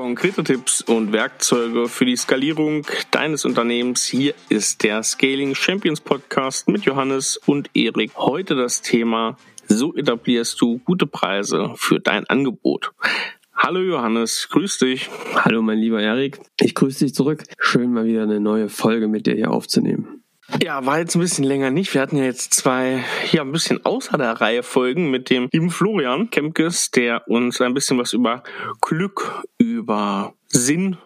Konkrete Tipps und Werkzeuge für die Skalierung deines Unternehmens. Hier ist der Scaling Champions Podcast mit Johannes und Erik. Heute das Thema, so etablierst du gute Preise für dein Angebot. Hallo Johannes, grüß dich. Hallo mein lieber Erik, ich grüße dich zurück. Schön mal wieder eine neue Folge mit dir hier aufzunehmen. Ja, war jetzt ein bisschen länger nicht. Wir hatten ja jetzt zwei, ja, ein bisschen außer der Reihe Folgen mit dem lieben Florian Kemkes, der uns ein bisschen was über Glück, über Sinn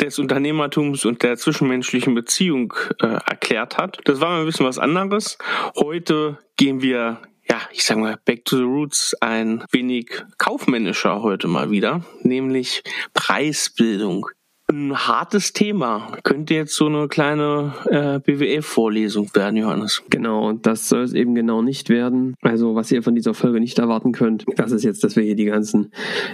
des Unternehmertums und der zwischenmenschlichen Beziehung äh, erklärt hat. Das war mal ein bisschen was anderes. Heute gehen wir ja, ich sag mal, back to the roots, ein wenig kaufmännischer heute mal wieder, nämlich Preisbildung ein hartes Thema. Könnte jetzt so eine kleine äh, BWF-Vorlesung werden, Johannes. Genau, und das soll es eben genau nicht werden. Also was ihr von dieser Folge nicht erwarten könnt, das ist jetzt, dass wir hier die ganzen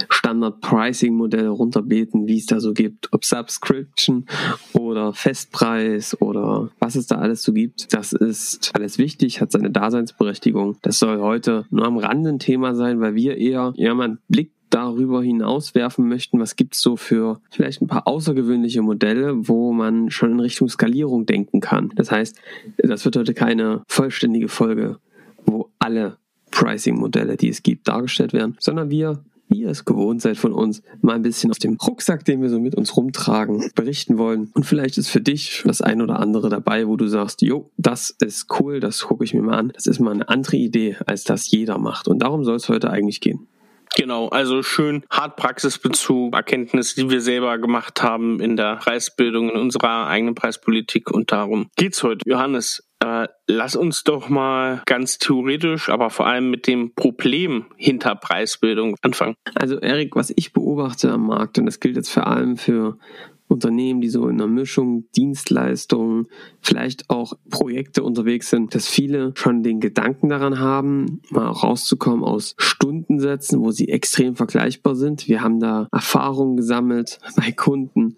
Standard-Pricing-Modelle runterbeten, wie es da so gibt, ob Subscription oder Festpreis oder was es da alles so gibt. Das ist alles wichtig, hat seine Daseinsberechtigung. Das soll heute nur am Rande ein Thema sein, weil wir eher ja mal einen Blick darüber hinaus werfen möchten, was gibt's so für vielleicht ein paar außergewöhnliche Modelle, wo man schon in Richtung Skalierung denken kann. Das heißt, das wird heute keine vollständige Folge, wo alle Pricing-Modelle, die es gibt, dargestellt werden, sondern wir wie ihr es gewohnt seid von uns, mal ein bisschen aus dem Rucksack, den wir so mit uns rumtragen, berichten wollen. Und vielleicht ist für dich das ein oder andere dabei, wo du sagst, jo, das ist cool, das gucke ich mir mal an. Das ist mal eine andere Idee, als das jeder macht. Und darum soll es heute eigentlich gehen. Genau, also schön hart Praxisbezug, Erkenntnisse, die wir selber gemacht haben in der Preisbildung, in unserer eigenen Preispolitik und darum geht's heute. Johannes, äh, lass uns doch mal ganz theoretisch, aber vor allem mit dem Problem hinter Preisbildung anfangen. Also Erik, was ich beobachte am Markt, und das gilt jetzt vor allem für Unternehmen, die so in einer Mischung Dienstleistungen, vielleicht auch Projekte unterwegs sind, dass viele schon den Gedanken daran haben, mal rauszukommen aus Stundensätzen, wo sie extrem vergleichbar sind. Wir haben da Erfahrungen gesammelt bei Kunden,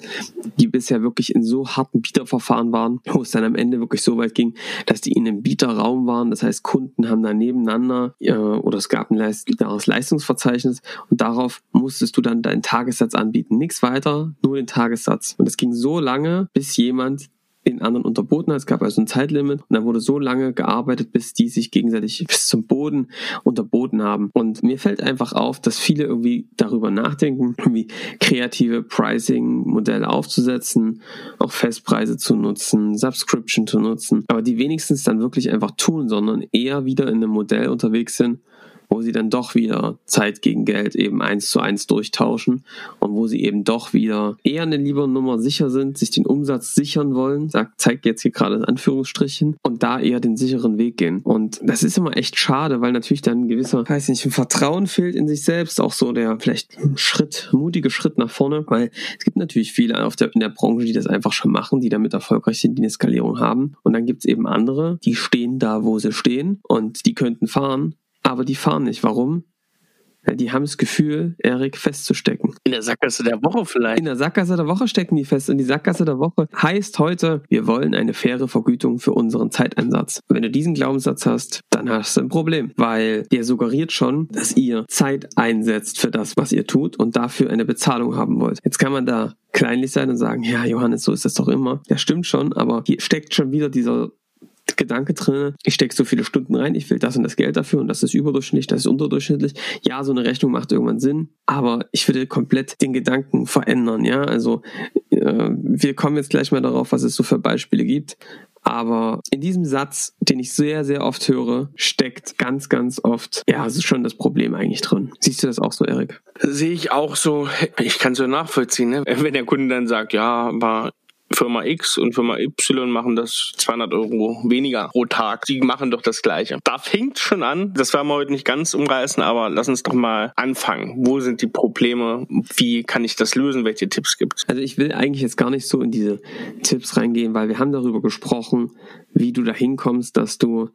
die bisher wirklich in so harten Bieterverfahren waren, wo es dann am Ende wirklich so weit ging, dass die in einem Bieterraum waren. Das heißt, Kunden haben da nebeneinander äh, oder es gab ein klares Leistungsverzeichnis und darauf musstest du dann deinen Tagessatz anbieten. Nichts weiter, nur den Tagessatz. Platz. Und es ging so lange, bis jemand den anderen unterboten hat. Es gab also ein Zeitlimit und dann wurde so lange gearbeitet, bis die sich gegenseitig bis zum Boden unterboten haben. Und mir fällt einfach auf, dass viele irgendwie darüber nachdenken, irgendwie kreative Pricing-Modelle aufzusetzen, auch Festpreise zu nutzen, Subscription zu nutzen, aber die wenigstens dann wirklich einfach tun, sondern eher wieder in einem Modell unterwegs sind, wo sie dann doch wieder Zeit gegen Geld eben eins zu eins durchtauschen und wo sie eben doch wieder eher eine liebere Nummer sicher sind, sich den Umsatz sichern wollen, sagt, zeigt jetzt hier gerade in Anführungsstrichen und da eher den sicheren Weg gehen. Und das ist immer echt schade, weil natürlich dann ein gewisser, weiß nicht, ein Vertrauen fehlt in sich selbst, auch so der vielleicht Schritt, mutige Schritt nach vorne, weil es gibt natürlich viele auf der, in der Branche, die das einfach schon machen, die damit erfolgreich sind, die eine Skalierung haben. Und dann gibt es eben andere, die stehen da, wo sie stehen und die könnten fahren, aber die fahren nicht. Warum? Ja, die haben das Gefühl, Erik festzustecken. In der Sackgasse der Woche vielleicht. In der Sackgasse der Woche stecken die fest. Und die Sackgasse der Woche heißt heute, wir wollen eine faire Vergütung für unseren Zeiteinsatz. Wenn du diesen Glaubenssatz hast, dann hast du ein Problem, weil der suggeriert schon, dass ihr Zeit einsetzt für das, was ihr tut und dafür eine Bezahlung haben wollt. Jetzt kann man da kleinlich sein und sagen, ja, Johannes, so ist das doch immer. Ja, stimmt schon, aber hier steckt schon wieder dieser Gedanke drin, ich stecke so viele Stunden rein, ich will das und das Geld dafür und das ist überdurchschnittlich, das ist unterdurchschnittlich. Ja, so eine Rechnung macht irgendwann Sinn, aber ich würde komplett den Gedanken verändern, ja. Also äh, wir kommen jetzt gleich mal darauf, was es so für Beispiele gibt. Aber in diesem Satz, den ich sehr, sehr oft höre, steckt ganz, ganz oft, ja, es ist schon das Problem eigentlich drin. Siehst du das auch so, Erik? Sehe ich auch so. Ich kann so nachvollziehen, ne? wenn der Kunde dann sagt, ja, aber Firma X und Firma Y machen das 200 Euro weniger pro Tag. Die machen doch das Gleiche. Da fängt schon an. Das werden wir heute nicht ganz umreißen, aber lass uns doch mal anfangen. Wo sind die Probleme? Wie kann ich das lösen? Welche Tipps gibt es? Also ich will eigentlich jetzt gar nicht so in diese Tipps reingehen, weil wir haben darüber gesprochen, wie du da hinkommst, dass du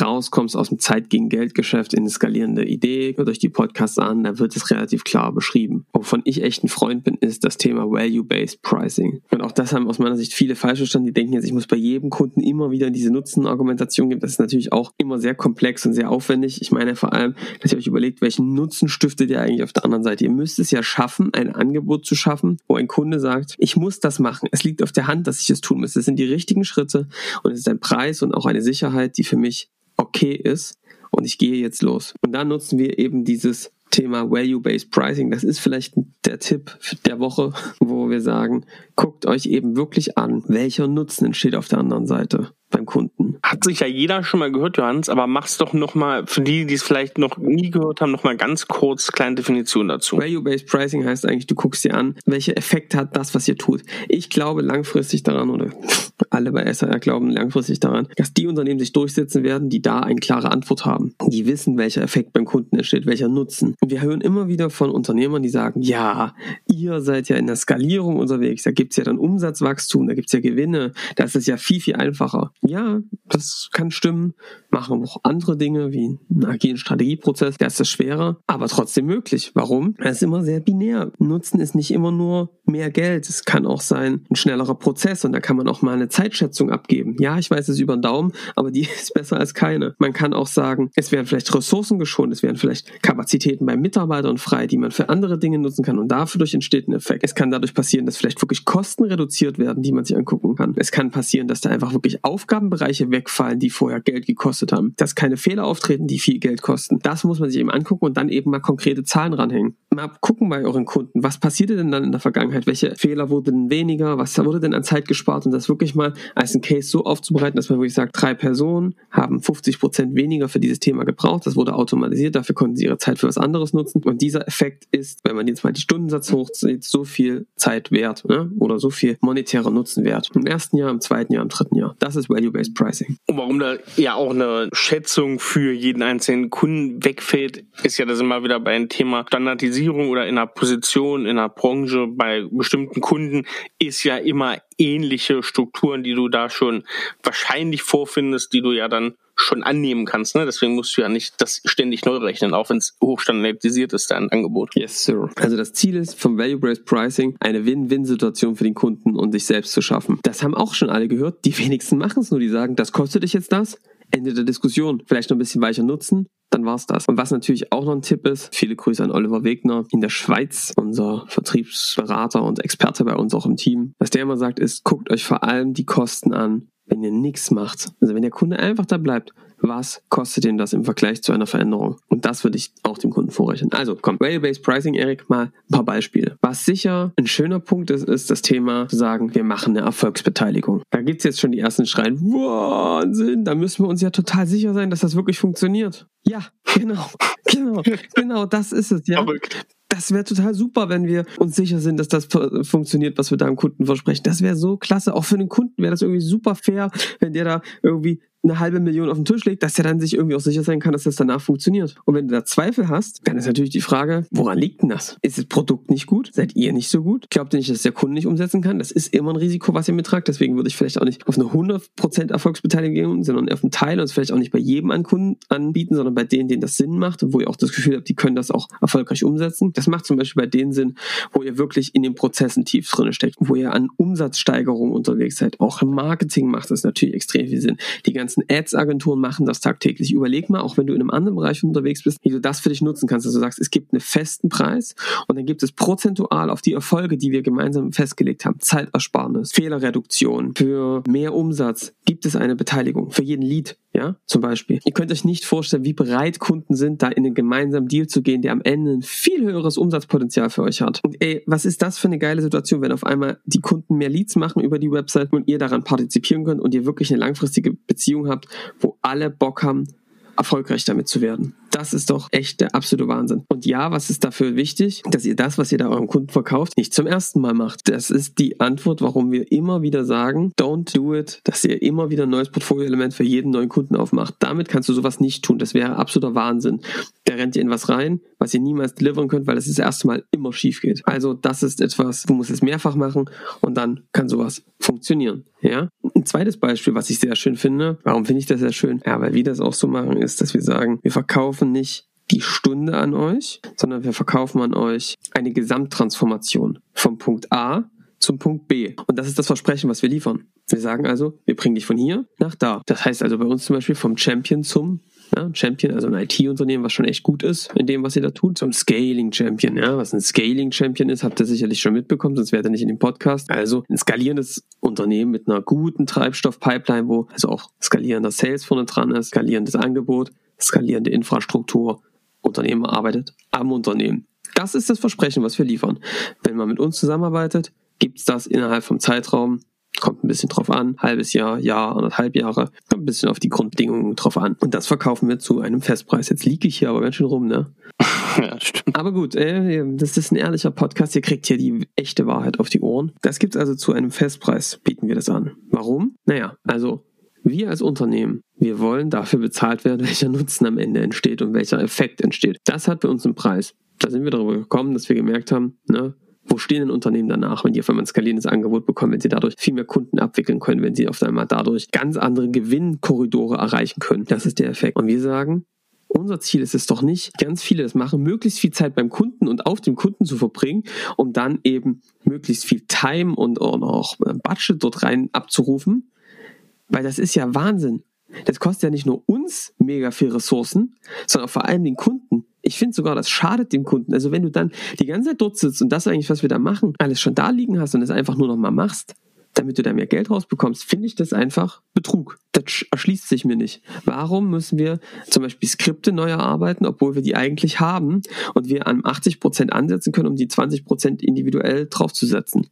rauskommst aus dem Zeit gegen Geldgeschäft in eine skalierende Idee, hört euch die Podcasts an, da wird es relativ klar beschrieben. Wovon ich echt ein Freund bin, ist das Thema Value-Based Pricing. Und auch das haben aus meiner Sicht viele falsch verstanden. Die denken jetzt, ich muss bei jedem Kunden immer wieder diese Nutzenargumentation geben. Das ist natürlich auch immer sehr komplex und sehr aufwendig. Ich meine vor allem, dass ihr euch überlegt, welchen Nutzen stiftet ihr eigentlich auf der anderen Seite. Ihr müsst es ja schaffen, ein Angebot zu schaffen, wo ein Kunde sagt, ich muss das machen. Es liegt auf der Hand, dass ich es tun muss. Das sind die richtigen Schritte und es ist ein Preis und auch eine Sicherheit, die für mich okay ist und ich gehe jetzt los. Und da nutzen wir eben dieses Thema Value-Based Pricing. Das ist vielleicht der Tipp der Woche, wo wir sagen, guckt euch eben wirklich an, welcher Nutzen entsteht auf der anderen Seite beim Kunden. Hat sich ja jeder schon mal gehört, Johannes, aber mach's doch nochmal, für die, die es vielleicht noch nie gehört haben, nochmal ganz kurz kleine Definition dazu. Value-Based Pricing heißt eigentlich, du guckst dir an, welche Effekte hat das, was ihr tut. Ich glaube langfristig daran, oder alle bei SAR glauben langfristig daran, dass die Unternehmen sich durchsetzen werden, die da eine klare Antwort haben. Die wissen, welcher Effekt beim Kunden entsteht, welcher Nutzen. Und wir hören immer wieder von Unternehmern, die sagen, ja, ihr seid ja in der Skalierung unterwegs, da gibt's ja dann Umsatzwachstum, da gibt's ja Gewinne, da ist es ja viel, viel einfacher ja, das kann stimmen. Machen auch andere Dinge wie einen agilen Strategieprozess, da ist das schwerer, aber trotzdem möglich. Warum? Es ist immer sehr binär. Nutzen ist nicht immer nur mehr Geld. Es kann auch sein ein schnellerer Prozess und da kann man auch mal eine Zeitschätzung abgeben. Ja, ich weiß es über den Daumen, aber die ist besser als keine. Man kann auch sagen, es werden vielleicht Ressourcen geschont, es werden vielleicht Kapazitäten bei Mitarbeitern frei, die man für andere Dinge nutzen kann und dafür entsteht ein Effekt. Es kann dadurch passieren, dass vielleicht wirklich Kosten reduziert werden, die man sich angucken kann. Es kann passieren, dass da einfach wirklich Aufgaben Aufgabenbereiche wegfallen, die vorher Geld gekostet haben, dass keine Fehler auftreten, die viel Geld kosten. Das muss man sich eben angucken und dann eben mal konkrete Zahlen ranhängen. Mal gucken bei euren Kunden, was passierte denn dann in der Vergangenheit? Welche Fehler wurden weniger? Was wurde denn an Zeit gespart? Und das wirklich mal als ein Case so aufzubereiten, dass man wirklich sagt, drei Personen haben 50 Prozent weniger für dieses Thema gebraucht. Das wurde automatisiert. Dafür konnten sie ihre Zeit für was anderes nutzen. Und dieser Effekt ist, wenn man jetzt mal die Stundensatz hochzieht, so viel Zeit wert ne? oder so viel monetärer Nutzen wert. Im ersten Jahr, im zweiten Jahr, im dritten Jahr. Das ist Value-Based Pricing. Und warum da ja auch eine Schätzung für jeden einzelnen Kunden wegfällt, ist ja das immer wieder bei einem Thema Standardisierung oder in einer Position, in einer Branche bei bestimmten Kunden ist ja immer ähnliche Strukturen, die du da schon wahrscheinlich vorfindest, die du ja dann schon annehmen kannst. Ne? Deswegen musst du ja nicht das ständig neu rechnen, auch wenn es hochstandardisiert ist, dein Angebot. Yes, sir. Also das Ziel ist vom Value-Based Pricing eine Win-Win-Situation für den Kunden und sich selbst zu schaffen. Das haben auch schon alle gehört. Die wenigsten machen es nur. Die sagen, das kostet dich jetzt das. Ende der Diskussion. Vielleicht noch ein bisschen weicher nutzen, dann war's das. Und was natürlich auch noch ein Tipp ist, viele Grüße an Oliver Wegner in der Schweiz, unser Vertriebsberater und Experte bei uns auch im Team. Was der immer sagt, ist, guckt euch vor allem die Kosten an, wenn ihr nichts macht, also wenn der Kunde einfach da bleibt, was kostet ihn das im Vergleich zu einer Veränderung? Und das würde ich auch dem Kunden vorrechnen. Also komm, Value-Based Pricing, Erik, mal ein paar Beispiele. Was sicher ein schöner Punkt ist, ist das Thema zu sagen, wir machen eine Erfolgsbeteiligung. Da gibt's jetzt schon die ersten Schreien, Wahnsinn, da müssen wir uns ja total sicher sein, dass das wirklich funktioniert. Ja, genau, genau, genau, das ist es, ja das wäre total super, wenn wir uns sicher sind, dass das funktioniert, was wir da dem Kunden versprechen. Das wäre so klasse. Auch für den Kunden wäre das irgendwie super fair, wenn der da irgendwie eine halbe Million auf den Tisch legt, dass er dann sich irgendwie auch sicher sein kann, dass das danach funktioniert. Und wenn du da Zweifel hast, dann ist natürlich die Frage, woran liegt denn das? Ist das Produkt nicht gut? Seid ihr nicht so gut? Glaubt ihr nicht, dass der Kunde nicht umsetzen kann? Das ist immer ein Risiko, was ihr mittragt. Deswegen würde ich vielleicht auch nicht auf eine 100% Erfolgsbeteiligung gehen, sondern auf einen Teil und es vielleicht auch nicht bei jedem an Kunden anbieten, sondern bei denen, denen das Sinn macht und wo ihr auch das Gefühl habt, die können das auch erfolgreich umsetzen. Das macht zum Beispiel bei denen Sinn, wo ihr wirklich in den Prozessen tief drin steckt, wo ihr an Umsatzsteigerung unterwegs seid. Auch im Marketing macht das natürlich extrem viel Sinn. Die ganzen ganzen Ads-Agenturen machen das tagtäglich. Überleg mal, auch wenn du in einem anderen Bereich unterwegs bist, wie du das für dich nutzen kannst. Also du sagst, es gibt einen festen Preis und dann gibt es prozentual auf die Erfolge, die wir gemeinsam festgelegt haben, Zeitersparnis, Fehlerreduktion, für mehr Umsatz gibt es eine Beteiligung. Für jeden Lead, ja, zum Beispiel. Ihr könnt euch nicht vorstellen, wie bereit Kunden sind, da in einen gemeinsamen Deal zu gehen, der am Ende ein viel höheres Umsatzpotenzial für euch hat. Und ey, was ist das für eine geile Situation, wenn auf einmal die Kunden mehr Leads machen über die Website und ihr daran partizipieren könnt und ihr wirklich eine langfristige Beziehung habt, wo alle Bock haben, erfolgreich damit zu werden. Das ist doch echt der absolute Wahnsinn. Und ja, was ist dafür wichtig? Dass ihr das, was ihr da eurem Kunden verkauft, nicht zum ersten Mal macht. Das ist die Antwort, warum wir immer wieder sagen, don't do it, dass ihr immer wieder ein neues Portfolioelement für jeden neuen Kunden aufmacht. Damit kannst du sowas nicht tun. Das wäre absoluter Wahnsinn. der rennt ihr in was rein, was ihr niemals delivern könnt, weil es das erste Mal immer schief geht. Also das ist etwas, du musst es mehrfach machen und dann kann sowas funktionieren. Ja. Ein zweites Beispiel, was ich sehr schön finde. Warum finde ich das sehr schön? Ja, weil wir das auch so machen, ist, dass wir sagen, wir verkaufen nicht die Stunde an euch, sondern wir verkaufen an euch eine Gesamttransformation vom Punkt A zum Punkt B. Und das ist das Versprechen, was wir liefern. Wir sagen also, wir bringen dich von hier nach da. Das heißt also bei uns zum Beispiel vom Champion zum ja, Champion, also ein IT-Unternehmen, was schon echt gut ist in dem, was ihr da tut, zum Scaling Champion. Ja, was ein Scaling Champion ist, habt ihr sicherlich schon mitbekommen, sonst wäre er nicht in dem Podcast. Also ein skalierendes Unternehmen mit einer guten Treibstoff-Pipeline, wo also auch skalierender Sales vorne dran ist, skalierendes Angebot, skalierende Infrastruktur. Unternehmen arbeitet am Unternehmen. Das ist das Versprechen, was wir liefern. Wenn man mit uns zusammenarbeitet, gibt's das innerhalb vom Zeitraum Kommt ein bisschen drauf an. Halbes Jahr, Jahr, anderthalb Jahre. Kommt ein bisschen auf die Grundbedingungen drauf an. Und das verkaufen wir zu einem Festpreis. Jetzt liege ich hier aber ganz schön rum, ne? Ja, stimmt. Aber gut, äh, das ist ein ehrlicher Podcast. Ihr kriegt hier die echte Wahrheit auf die Ohren. Das gibt's also zu einem Festpreis, bieten wir das an. Warum? Naja, also wir als Unternehmen, wir wollen dafür bezahlt werden, welcher Nutzen am Ende entsteht und welcher Effekt entsteht. Das hat bei uns einen Preis. Da sind wir darüber gekommen, dass wir gemerkt haben, ne, wo stehen denn Unternehmen danach, wenn die auf einmal ein skalierendes Angebot bekommen, wenn sie dadurch viel mehr Kunden abwickeln können, wenn sie auf einmal dadurch ganz andere Gewinnkorridore erreichen können? Das ist der Effekt. Und wir sagen, unser Ziel ist es doch nicht, ganz viele das machen, möglichst viel Zeit beim Kunden und auf dem Kunden zu verbringen, um dann eben möglichst viel Time und auch Budget dort rein abzurufen, weil das ist ja Wahnsinn. Das kostet ja nicht nur uns mega viel Ressourcen, sondern vor allem den Kunden. Ich finde sogar, das schadet dem Kunden. Also wenn du dann die ganze Zeit dort sitzt und das eigentlich, was wir da machen, alles schon da liegen hast und es einfach nur noch mal machst, damit du da mehr Geld rausbekommst, finde ich das einfach Betrug. Das erschließt sich mir nicht. Warum müssen wir zum Beispiel Skripte neu erarbeiten, obwohl wir die eigentlich haben und wir an 80 Prozent ansetzen können, um die 20 Prozent individuell draufzusetzen?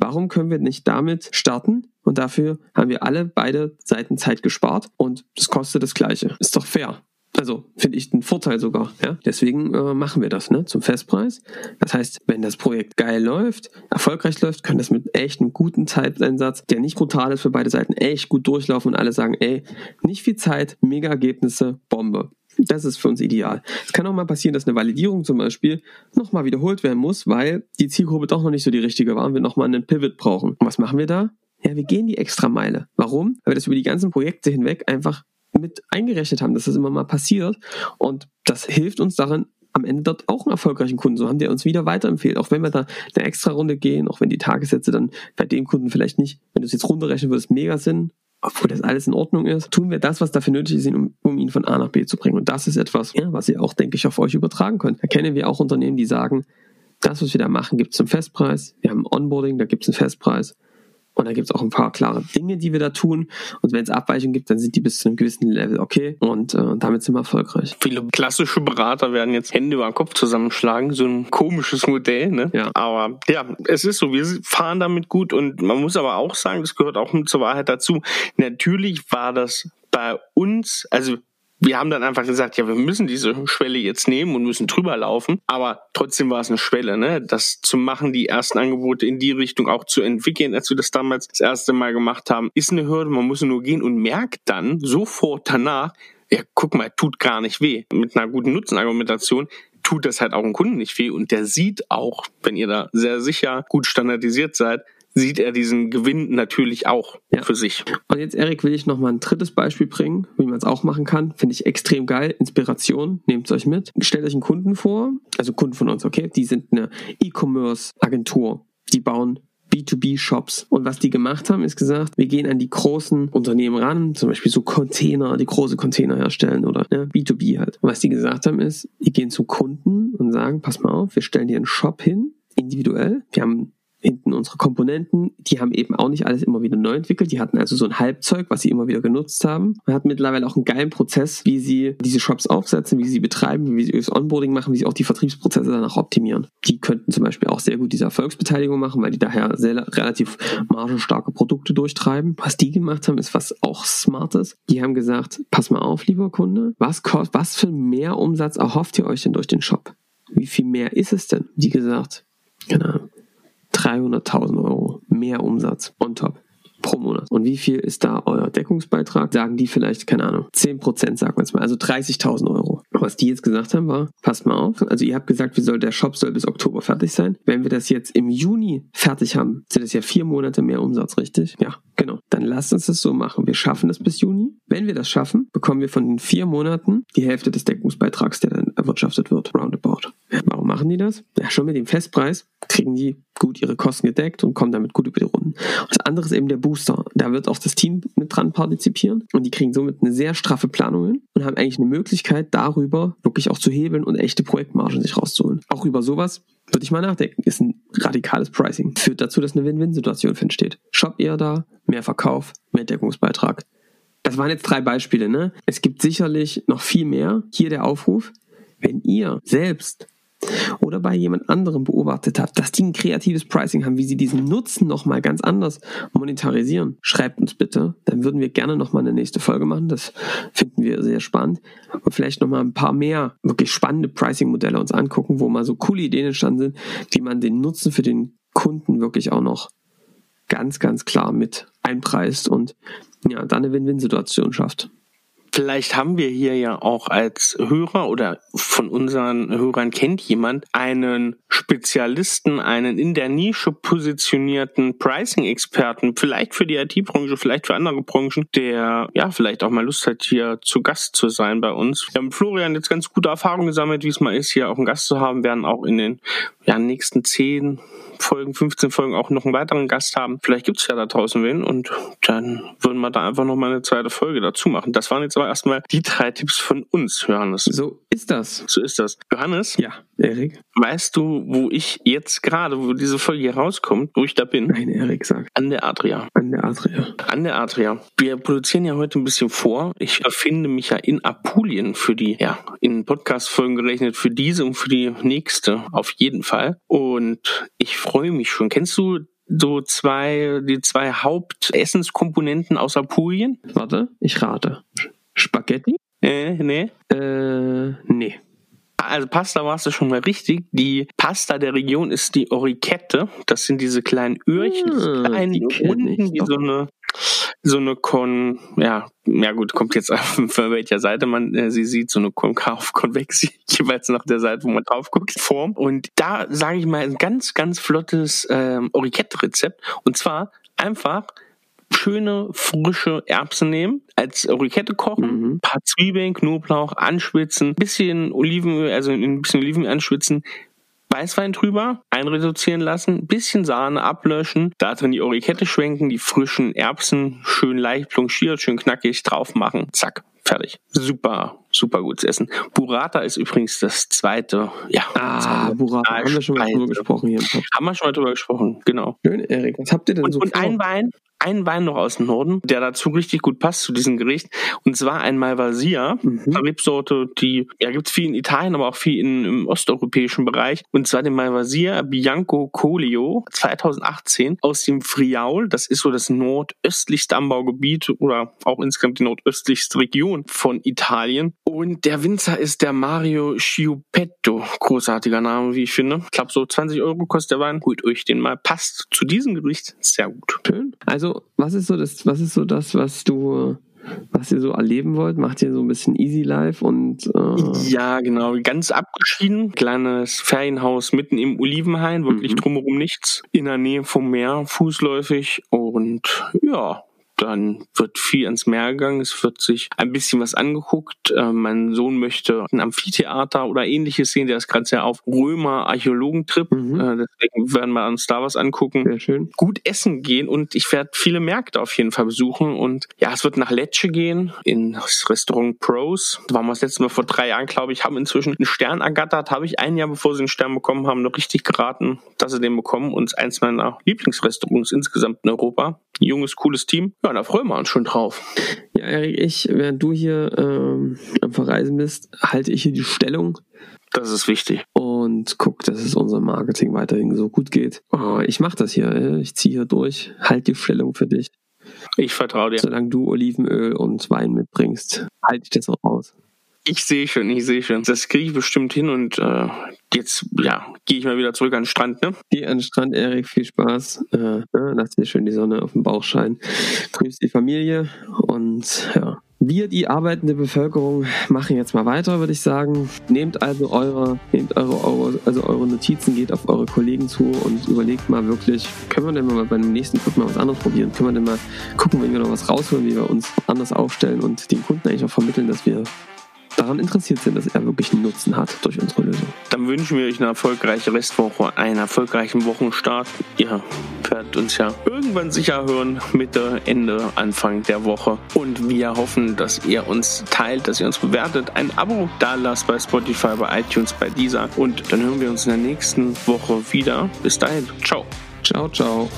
Warum können wir nicht damit starten? Und dafür haben wir alle beide Seiten Zeit gespart und das kostet das Gleiche. Ist doch fair. Also finde ich einen Vorteil sogar. Ja? Deswegen äh, machen wir das ne? zum Festpreis. Das heißt, wenn das Projekt geil läuft, erfolgreich läuft, können das mit echt einem guten Zeiteinsatz, der nicht brutal ist für beide Seiten, echt gut durchlaufen und alle sagen, ey, nicht viel Zeit, mega Ergebnisse, Bombe. Das ist für uns ideal. Es kann auch mal passieren, dass eine Validierung zum Beispiel nochmal wiederholt werden muss, weil die Zielgruppe doch noch nicht so die richtige war und wir nochmal einen Pivot brauchen. Und was machen wir da? Ja, wir gehen die extra Meile. Warum? Weil wir das über die ganzen Projekte hinweg einfach mit eingerechnet haben, dass das immer mal passiert. Und das hilft uns darin, am Ende dort auch einen erfolgreichen Kunden zu haben, der uns wieder weiterempfiehlt. Auch wenn wir da eine extra Runde gehen, auch wenn die Tagessätze dann bei dem Kunden vielleicht nicht, wenn du es jetzt runterrechnen würdest, mega sind, obwohl das alles in Ordnung ist, tun wir das, was dafür nötig ist, um, um ihn von A nach B zu bringen. Und das ist etwas, ja, was ihr auch, denke ich, auf euch übertragen könnt. Da kennen wir auch Unternehmen, die sagen, das, was wir da machen, gibt es einen Festpreis. Wir haben Onboarding, da gibt es einen Festpreis. Und da gibt es auch ein paar klare Dinge, die wir da tun. Und wenn es Abweichungen gibt, dann sind die bis zu einem gewissen Level okay. Und äh, damit sind wir erfolgreich. Viele klassische Berater werden jetzt Hände über den Kopf zusammenschlagen. So ein komisches Modell, ne? Ja. Aber ja, es ist so, wir fahren damit gut. Und man muss aber auch sagen, das gehört auch zur Wahrheit dazu. Natürlich war das bei uns, also wir haben dann einfach gesagt, ja, wir müssen diese Schwelle jetzt nehmen und müssen drüber laufen. Aber trotzdem war es eine Schwelle, ne? Das zu machen, die ersten Angebote in die Richtung auch zu entwickeln, als wir das damals das erste Mal gemacht haben, ist eine Hürde. Man muss nur gehen und merkt dann sofort danach, ja, guck mal, tut gar nicht weh. Mit einer guten Nutzenargumentation tut das halt auch dem Kunden nicht weh. Und der sieht auch, wenn ihr da sehr sicher gut standardisiert seid, sieht er diesen Gewinn natürlich auch ja. für sich. Und jetzt, Erik, will ich noch mal ein drittes Beispiel bringen, wie man es auch machen kann. Finde ich extrem geil. Inspiration, nehmt es euch mit. Stellt euch einen Kunden vor, also Kunden von uns, okay? Die sind eine E-Commerce-Agentur. Die bauen B2B-Shops. Und was die gemacht haben, ist gesagt, wir gehen an die großen Unternehmen ran, zum Beispiel so Container, die große Container herstellen oder ne, B2B halt. Und was die gesagt haben, ist, die gehen zum Kunden und sagen, pass mal auf, wir stellen dir einen Shop hin, individuell. Wir haben hinten unsere Komponenten, die haben eben auch nicht alles immer wieder neu entwickelt. Die hatten also so ein Halbzeug, was sie immer wieder genutzt haben. Man hat mittlerweile auch einen geilen Prozess, wie sie diese Shops aufsetzen, wie sie betreiben, wie sie das Onboarding machen, wie sie auch die Vertriebsprozesse danach optimieren. Die könnten zum Beispiel auch sehr gut diese Erfolgsbeteiligung machen, weil die daher sehr relativ margenstarke Produkte durchtreiben. Was die gemacht haben, ist was auch Smartes. Die haben gesagt, pass mal auf, lieber Kunde, was, kostet, was für mehr Umsatz erhofft ihr euch denn durch den Shop? Wie viel mehr ist es denn? Die gesagt, genau, 300.000 Euro mehr Umsatz on top pro Monat. Und wie viel ist da euer Deckungsbeitrag? Sagen die vielleicht, keine Ahnung, 10 Prozent, sagen wir jetzt mal, also 30.000 Euro. Was die jetzt gesagt haben, war, passt mal auf. Also ihr habt gesagt, wir soll, der Shop soll bis Oktober fertig sein. Wenn wir das jetzt im Juni fertig haben, sind das ja vier Monate mehr Umsatz, richtig? Ja, genau. Dann lasst uns das so machen. Wir schaffen das bis Juni. Wenn wir das schaffen, bekommen wir von den vier Monaten die Hälfte des Deckungsbeitrags, der dann erwirtschaftet wird. Roundabout. Warum machen die das? Ja, schon mit dem Festpreis kriegen die gut ihre Kosten gedeckt und kommen damit gut über die Runden. Und das andere ist eben der Booster. Da wird auch das Team mit dran partizipieren und die kriegen somit eine sehr straffe Planung und haben eigentlich eine Möglichkeit darüber wirklich auch zu hebeln und echte Projektmargen sich rauszuholen. Auch über sowas würde ich mal nachdenken. Ist ein radikales Pricing. Führt dazu, dass eine Win-Win-Situation entsteht. Shop eher da, mehr Verkauf, mehr Deckungsbeitrag. Das waren jetzt drei Beispiele, ne? Es gibt sicherlich noch viel mehr. Hier der Aufruf. Wenn ihr selbst oder bei jemand anderem beobachtet habt, dass die ein kreatives Pricing haben, wie sie diesen Nutzen nochmal ganz anders monetarisieren, schreibt uns bitte. Dann würden wir gerne nochmal eine nächste Folge machen. Das finden wir sehr spannend. Und vielleicht nochmal ein paar mehr wirklich spannende Pricing-Modelle uns angucken, wo mal so coole Ideen entstanden sind, wie man den Nutzen für den Kunden wirklich auch noch ganz, ganz klar mit einpreist und ja, dann eine Win-Win-Situation schafft. Vielleicht haben wir hier ja auch als Hörer oder von unseren Hörern kennt jemand einen Spezialisten, einen in der Nische positionierten Pricing-Experten, vielleicht für die IT-Branche, vielleicht für andere Branchen, der ja vielleicht auch mal Lust hat, hier zu Gast zu sein bei uns. Wir haben Florian jetzt ganz gute Erfahrungen gesammelt, wie es mal ist, hier auch einen Gast zu haben, werden auch in den ja, nächsten zehn Folgen, 15 Folgen auch noch einen weiteren Gast haben. Vielleicht gibt's ja da draußen wen und dann würden wir da einfach noch mal eine zweite Folge dazu machen. Das waren jetzt aber erstmal die drei Tipps von uns, Johannes. So ist das. So ist das. Johannes? Ja, Erik? Weißt du, wo ich jetzt gerade, wo diese Folge hier rauskommt, wo ich da bin? Nein, Erik, sag. An der Adria. An der Adria. An der Adria. Wir produzieren ja heute ein bisschen vor. Ich erfinde mich ja in Apulien für die, ja, in Podcast-Folgen gerechnet, für diese und für die nächste auf jeden Fall. Und ich freue mich schon. Kennst du so zwei, die zwei Hauptessenskomponenten aus Apulien? Warte, ich rate. Spaghetti? Äh, nee. Äh, nee. Also Pasta warst du schon mal richtig. Die Pasta der Region ist die Orikette. Das sind diese kleinen Öhrchen, diese Ah, kleinen die Runden, die so eine so eine Kon, ja, ja gut, kommt jetzt auf von welcher Seite man äh, sie sieht, so eine konkav konvex jeweils nach der Seite, wo man drauf guckt, Form. Und da sage ich mal ein ganz, ganz flottes ähm, Orikette-Rezept. Und zwar einfach schöne frische Erbsen nehmen, als Orikette kochen, Mhm. paar Zwiebeln, Knoblauch anschwitzen, bisschen Olivenöl, also ein bisschen Olivenöl anschwitzen, Weißwein drüber, einreduzieren lassen, bisschen Sahne ablöschen, da drin die Orikette schwenken, die frischen Erbsen schön leicht blanchiert, schön knackig drauf machen, zack, fertig. Super, super gutes Essen. Burrata ist übrigens das zweite, ja. Ah, Burrata. Haben wir schon mal drüber gesprochen hier. Haben wir schon mal drüber gesprochen, genau. Schön, Erik. Was habt ihr denn Und, so und vor? ein Wein, ein Wein noch aus dem Norden, der dazu richtig gut passt zu diesem Gericht. Und zwar ein Malvasia, Mhm. eine Rebsorte, die ja gibt's viel in Italien, aber auch viel in, im osteuropäischen Bereich. Und zwar den Malvasia Bianco Colio 2018 aus dem Friaul. Das ist so das nordöstlichste Anbaugebiet oder auch insgesamt die nordöstlichste Region von Italien. Und der Winzer ist der Mario Schiupetto. Großartiger Name, wie ich finde. Ich glaube, so 20 Euro kostet der Wein. Holt euch den mal. Passt zu diesem Gericht sehr gut. Schön. Also, was ist so das, was ist so das, was du, was ihr so erleben wollt? Macht ihr so ein bisschen Easy Life und äh, Ja, genau. Ganz abgeschieden. Kleines Ferienhaus mitten im Olivenhain. Wirklich Mhm. drumherum nichts. In der Nähe vom Meer, fußläufig. Und ja, dann wird viel ans Meer gegangen. Es wird sich ein bisschen was angeguckt. Äh, mein Sohn möchte ein Amphitheater oder ähnliches sehen. Der ist gerade sehr auf Römer-Archäologentrip. Mhm. Äh, deswegen werden wir uns da was angucken sehr schön. gut essen gehen und ich werde viele Märkte auf jeden Fall besuchen und ja, es wird nach Lecce gehen, in das Restaurant Pros. Da waren wir das letzte Mal vor drei Jahren, glaube ich, haben inzwischen einen Stern ergattert, habe ich ein Jahr bevor sie einen Stern bekommen haben, noch richtig geraten, dass sie den bekommen und es ist eins meiner Lieblingsrestaurants insgesamt in Europa. Junges, cooles Team. Ja, da freuen wir uns schon drauf. Ja, Erik, ich, während du hier ähm, am Verreisen bist, halte ich hier die Stellung Das ist wichtig. und guck, dass es unserem Marketing weiterhin so gut geht. Oh, ich mache das hier, äh, ich ziehe hier durch, halt die Stellung für dich. Ich vertraue dir. Solange du Olivenöl und Wein mitbringst, halte ich das auch aus. Ich sehe schon, ich sehe schon. Das kriege ich bestimmt hin und äh, jetzt, ja, gehe ich mal wieder zurück an den Strand, ne? Geh an den Strand, Erik, viel Spaß. Äh, ne, lass dir schön die Sonne auf den Bauch scheinen. Grüß die Familie und ja, Wir, die arbeitende Bevölkerung, machen jetzt mal weiter, würde ich sagen. Nehmt also eure, nehmt eure, eure, also eure Notizen, geht auf eure Kollegen zu und überlegt mal wirklich, können wir denn mal beim nächsten Flug mal was anderes probieren? Können wir denn mal gucken, wenn wir noch was rausholen, wie wir uns anders aufstellen und den Kunden eigentlich auch vermitteln, dass wir daran interessiert sind, dass er wirklich einen Nutzen hat durch unsere Lösung. Dann wünschen wir euch eine erfolgreiche Restwoche, einen erfolgreichen Wochenstart. Ihr werdet uns ja irgendwann sicher hören, Mitte, Ende, Anfang der Woche. Und wir hoffen, dass ihr uns teilt, dass ihr uns bewertet, ein Abo da lasst bei Spotify, bei iTunes, bei dieser. Und dann hören wir uns in der nächsten Woche wieder. Bis dahin. Ciao. Ciao, ciao.